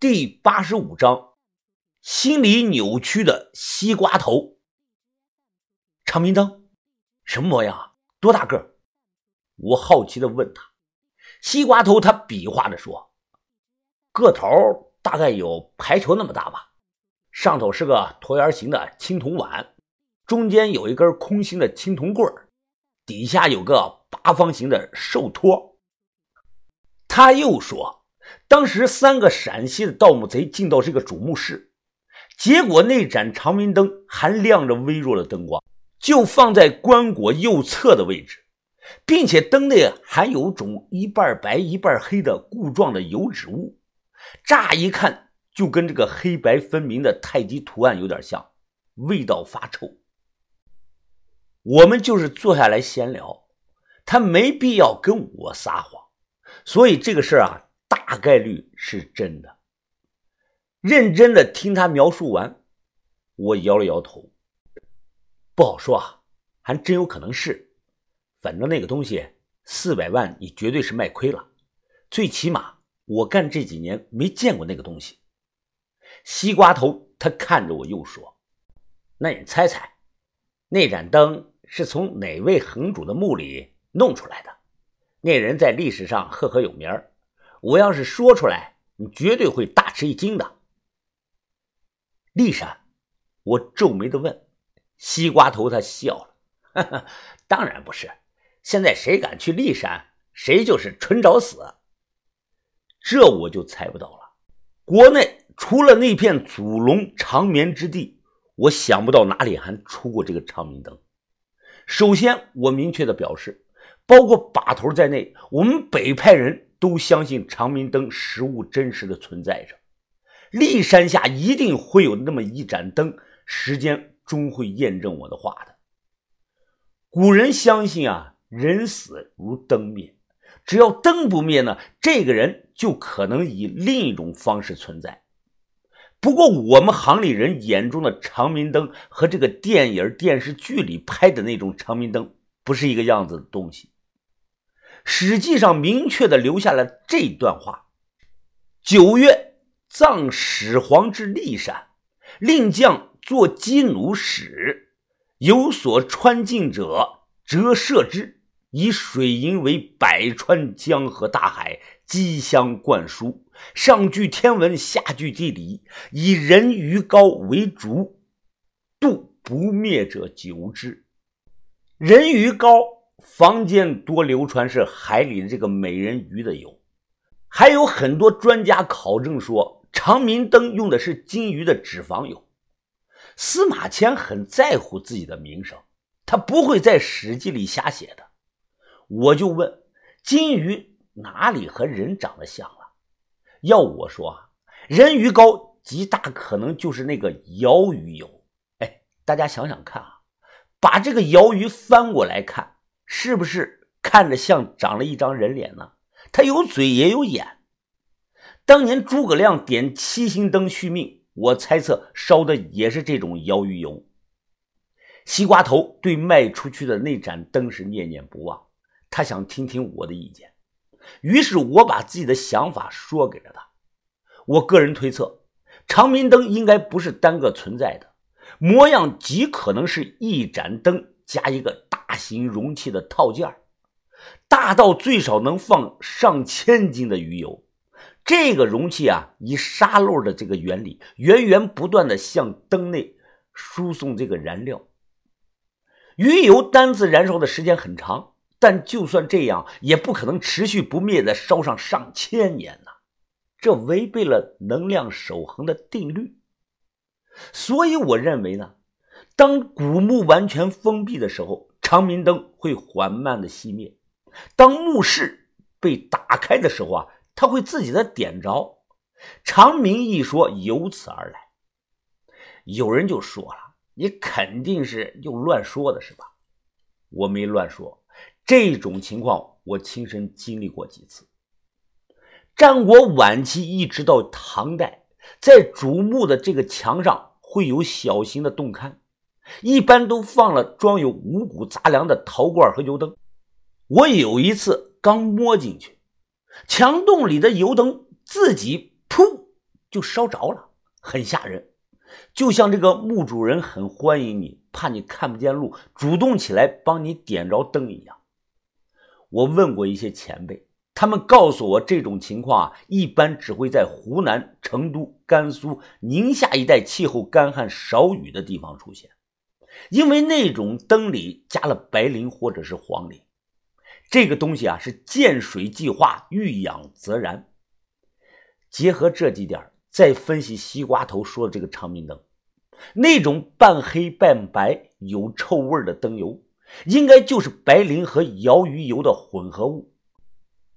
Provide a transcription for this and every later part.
第八十五章，心理扭曲的西瓜头。长明灯，什么模样啊？多大个？我好奇的问他。西瓜头他比划着说：“个头大概有排球那么大吧，上头是个椭圆形的青铜碗，中间有一根空心的青铜棍底下有个八方形的寿托。”他又说。当时三个陕西的盗墓贼进到这个主墓室，结果那盏长明灯还亮着微弱的灯光，就放在棺椁右侧的位置，并且灯内还有种一半白一半黑的固状的油脂物，乍一看就跟这个黑白分明的太极图案有点像，味道发臭。我们就是坐下来闲聊，他没必要跟我撒谎，所以这个事儿啊。大概率是真的。认真的听他描述完，我摇了摇头，不好说啊，还真有可能是。反正那个东西四百万，你绝对是卖亏了。最起码我干这几年没见过那个东西。西瓜头他看着我又说：“那你猜猜，那盏灯是从哪位恒主的墓里弄出来的？那人在历史上赫赫有名我要是说出来，你绝对会大吃一惊的。骊山，我皱眉的问。西瓜头他笑了，哈哈，当然不是。现在谁敢去骊山，谁就是纯找死。这我就猜不到了。国内除了那片祖龙长眠之地，我想不到哪里还出过这个长明灯。首先，我明确的表示，包括把头在内，我们北派人。都相信长明灯实物真实的存在着，骊山下一定会有那么一盏灯，时间终会验证我的话的。古人相信啊，人死如灯灭，只要灯不灭呢，这个人就可能以另一种方式存在。不过我们行里人眼中的长明灯和这个电影电视剧里拍的那种长明灯不是一个样子的东西。史记上明确的留下了这段话：九月，葬始皇之骊山，令将作鸡弩使，有所穿进者，折射之，以水银为百川江河大海，机相灌输。上具天文，下具地理，以人鱼膏为主，度不灭者久之。人鱼膏。坊间多流传是海里的这个美人鱼的油，还有很多专家考证说长明灯用的是金鱼的脂肪油。司马迁很在乎自己的名声，他不会在史记里瞎写的。我就问，金鱼哪里和人长得像了？要我说啊，人鱼膏极大可能就是那个鳐鱼油。哎，大家想想看啊，把这个鳐鱼翻过来看。是不是看着像长了一张人脸呢？他有嘴也有眼。当年诸葛亮点七星灯续命，我猜测烧的也是这种摇鱼油。西瓜头对卖出去的那盏灯是念念不忘，他想听听我的意见，于是我把自己的想法说给了他。我个人推测，长明灯应该不是单个存在的，模样极可能是一盏灯加一个。大型容器的套件大到最少能放上千斤的鱼油。这个容器啊，以沙漏的这个原理，源源不断的向灯内输送这个燃料。鱼油单次燃烧的时间很长，但就算这样，也不可能持续不灭的烧上上千年呐，这违背了能量守恒的定律。所以我认为呢，当古墓完全封闭的时候。长明灯会缓慢的熄灭，当墓室被打开的时候啊，它会自己的点着。长明一说由此而来。有人就说了：“你肯定是又乱说的，是吧？”我没乱说，这种情况我亲身经历过几次。战国晚期一直到唐代，在主墓的这个墙上会有小型的洞龛。一般都放了装有五谷杂粮的陶罐和油灯。我有一次刚摸进去，墙洞里的油灯自己噗就烧着了，很吓人。就像这个墓主人很欢迎你，怕你看不见路，主动起来帮你点着灯一样。我问过一些前辈，他们告诉我，这种情况啊，一般只会在湖南、成都、甘肃、宁夏一带气候干旱、少雨的地方出现，因为那种灯里加了白磷或者是黄磷。这个东西啊，是见水即化，遇氧则燃。结合这几点。再分析西瓜头说的这个长明灯，那种半黑半白、有臭味的灯油，应该就是白磷和摇鱼油的混合物。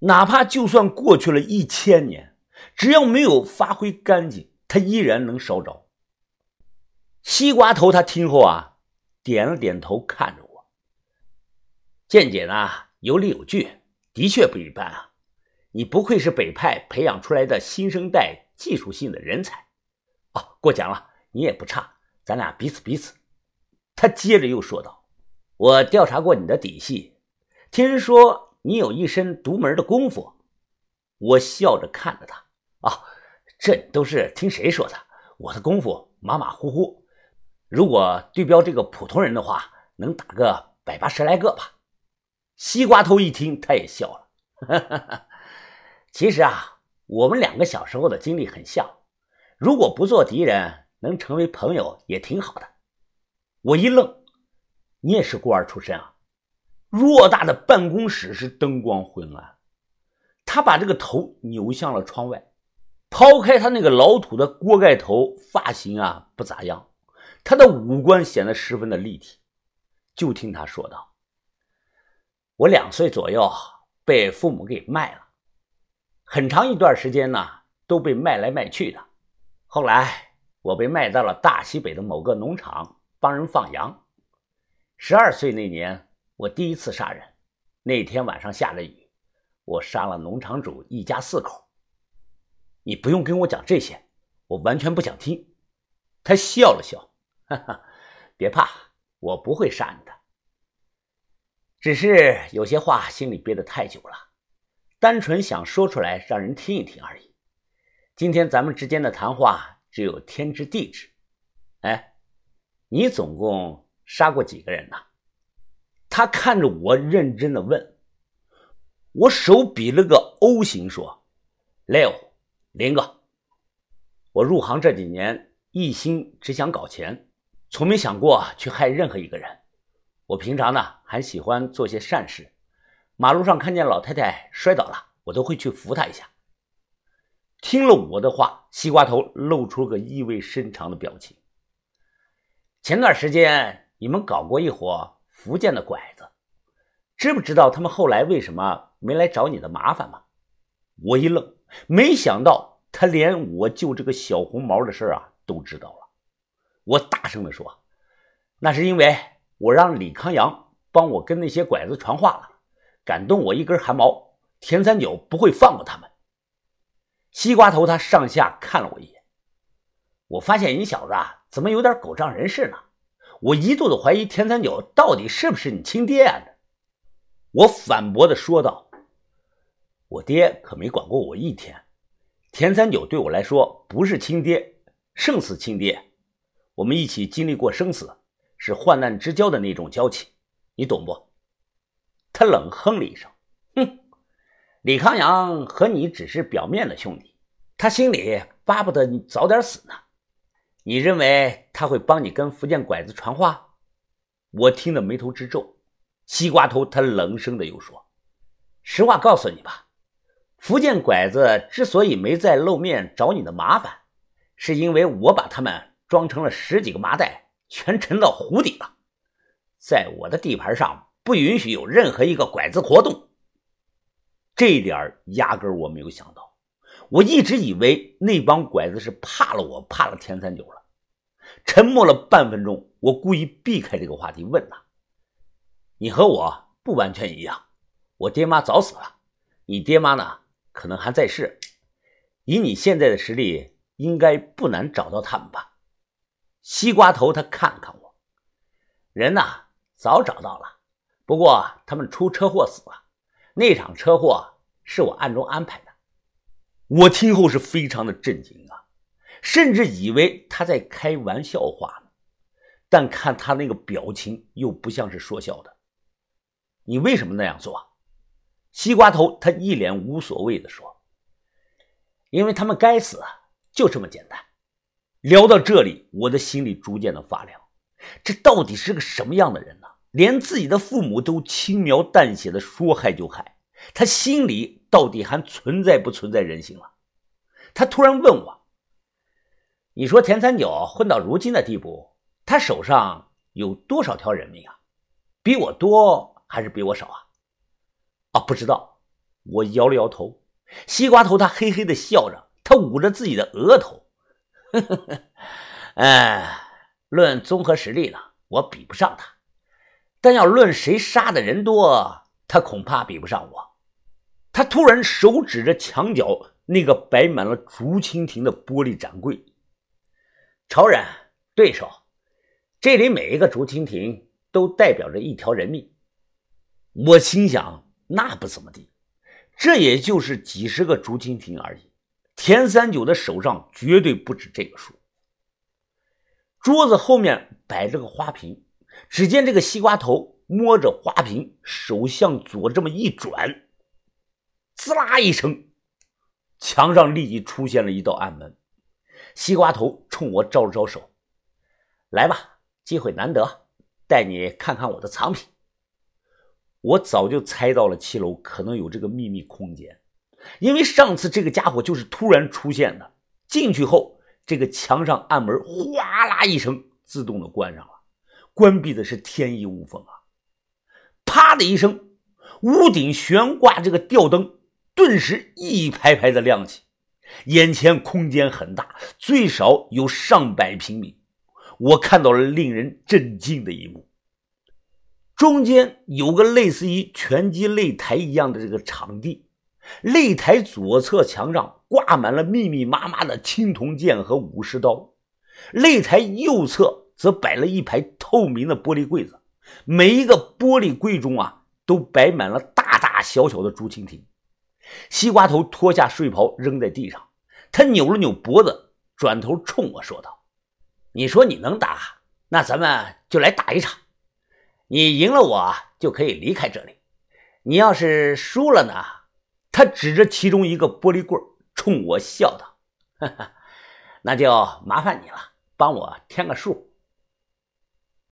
哪怕就算过去了一千年，只要没有发挥干净，它依然能烧着。西瓜头他听后啊，点了点头，看着我，见解呢有理有据，的确不一般啊！你不愧是北派培养出来的新生代。技术性的人才，哦，过奖了，你也不差，咱俩彼此彼此。他接着又说道：“我调查过你的底细，听人说你有一身独门的功夫。”我笑着看着他：“啊，这都是听谁说的？我的功夫马马虎虎，如果对标这个普通人的话，能打个百八十来个吧。”西瓜头一听，他也笑了：“哈哈哈，其实啊。”我们两个小时候的经历很像，如果不做敌人，能成为朋友也挺好的。我一愣，你也是孤儿出身啊？偌大的办公室是灯光昏暗，他把这个头扭向了窗外，抛开他那个老土的锅盖头，发型啊不咋样，他的五官显得十分的立体。就听他说道：“我两岁左右被父母给卖了。”很长一段时间呢，都被卖来卖去的。后来我被卖到了大西北的某个农场帮人放羊。十二岁那年，我第一次杀人。那天晚上下着雨，我杀了农场主一家四口。你不用跟我讲这些，我完全不想听。他笑了笑，哈哈，别怕，我不会杀你的，只是有些话心里憋得太久了。单纯想说出来让人听一听而已。今天咱们之间的谈话只有天知地知。哎，你总共杀过几个人呢？他看着我认真的问。我手比了个 O 型，说：“六，零个。我入行这几年，一心只想搞钱，从没想过去害任何一个人。我平常呢，还喜欢做些善事。”马路上看见老太太摔倒了，我都会去扶她一下。听了我的话，西瓜头露出个意味深长的表情。前段时间你们搞过一伙福建的拐子，知不知道他们后来为什么没来找你的麻烦吗？我一愣，没想到他连我救这个小红毛的事啊都知道了。我大声地说：“那是因为我让李康阳帮我跟那些拐子传话了。”敢动我一根汗毛，田三九不会放过他们。西瓜头他上下看了我一眼，我发现你小子啊怎么有点狗仗人势呢？我一度的怀疑田三九到底是不是你亲爹啊？我反驳的说道：“我爹可没管过我一天，田三九对我来说不是亲爹，胜似亲爹。我们一起经历过生死，是患难之交的那种交情，你懂不？”他冷哼了一声，哼，李康阳和你只是表面的兄弟，他心里巴不得你早点死呢。你认为他会帮你跟福建拐子传话？我听得眉头直皱。西瓜头他冷声的又说：“实话告诉你吧，福建拐子之所以没再露面找你的麻烦，是因为我把他们装成了十几个麻袋，全沉到湖底了，在我的地盘上。”不允许有任何一个拐子活动，这一点压根我没有想到。我一直以为那帮拐子是怕了我，怕了田三九了。沉默了半分钟，我故意避开这个话题，问他：“你和我不完全一样，我爹妈早死了，你爹妈呢？可能还在世。以你现在的实力，应该不难找到他们吧？”西瓜头他看看我，人呐，早找到了。不过他们出车祸死了，那场车祸是我暗中安排的。我听后是非常的震惊啊！甚至以为他在开玩笑话呢。但看他那个表情，又不像是说笑的。你为什么那样做？西瓜头他一脸无所谓的说：“因为他们该死，就这么简单。”聊到这里，我的心里逐渐的发凉。这到底是个什么样的人呢？连自己的父母都轻描淡写的说害就害，他心里到底还存在不存在人性了？他突然问我：“你说田三九混到如今的地步，他手上有多少条人命啊？比我多还是比我少啊？”啊，不知道。我摇了摇头。西瓜头他嘿嘿的笑着，他捂着自己的额头，呵呵呵哎，论综合实力呢，我比不上他。但要论谁杀的人多，他恐怕比不上我。他突然手指着墙角那个摆满了竹蜻蜓的玻璃展柜。仇人、对手，这里每一个竹蜻蜓都代表着一条人命。我心想，那不怎么地，这也就是几十个竹蜻蜓而已。田三九的手上绝对不止这个数。桌子后面摆着个花瓶。只见这个西瓜头摸着花瓶，手向左这么一转，滋啦一声，墙上立即出现了一道暗门。西瓜头冲我招了招手：“来吧，机会难得，带你看看我的藏品。”我早就猜到了七楼可能有这个秘密空间，因为上次这个家伙就是突然出现的。进去后，这个墙上暗门哗啦一声自动的关上了。关闭的是天衣无缝啊！啪的一声，屋顶悬挂这个吊灯顿时一排排的亮起，眼前空间很大，最少有上百平米。我看到了令人震惊的一幕：中间有个类似于拳击擂台一样的这个场地，擂台左侧墙上挂满了密密麻麻的青铜剑和武士刀，擂台右侧。则摆了一排透明的玻璃柜子，每一个玻璃柜中啊，都摆满了大大小小的竹蜻蜓。西瓜头脱下睡袍扔在地上，他扭了扭脖子，转头冲我说道：“你说你能打，那咱们就来打一场。你赢了我就可以离开这里，你要是输了呢？”他指着其中一个玻璃柜，冲我笑道：“ 哈哈，那就麻烦你了，帮我添个数。”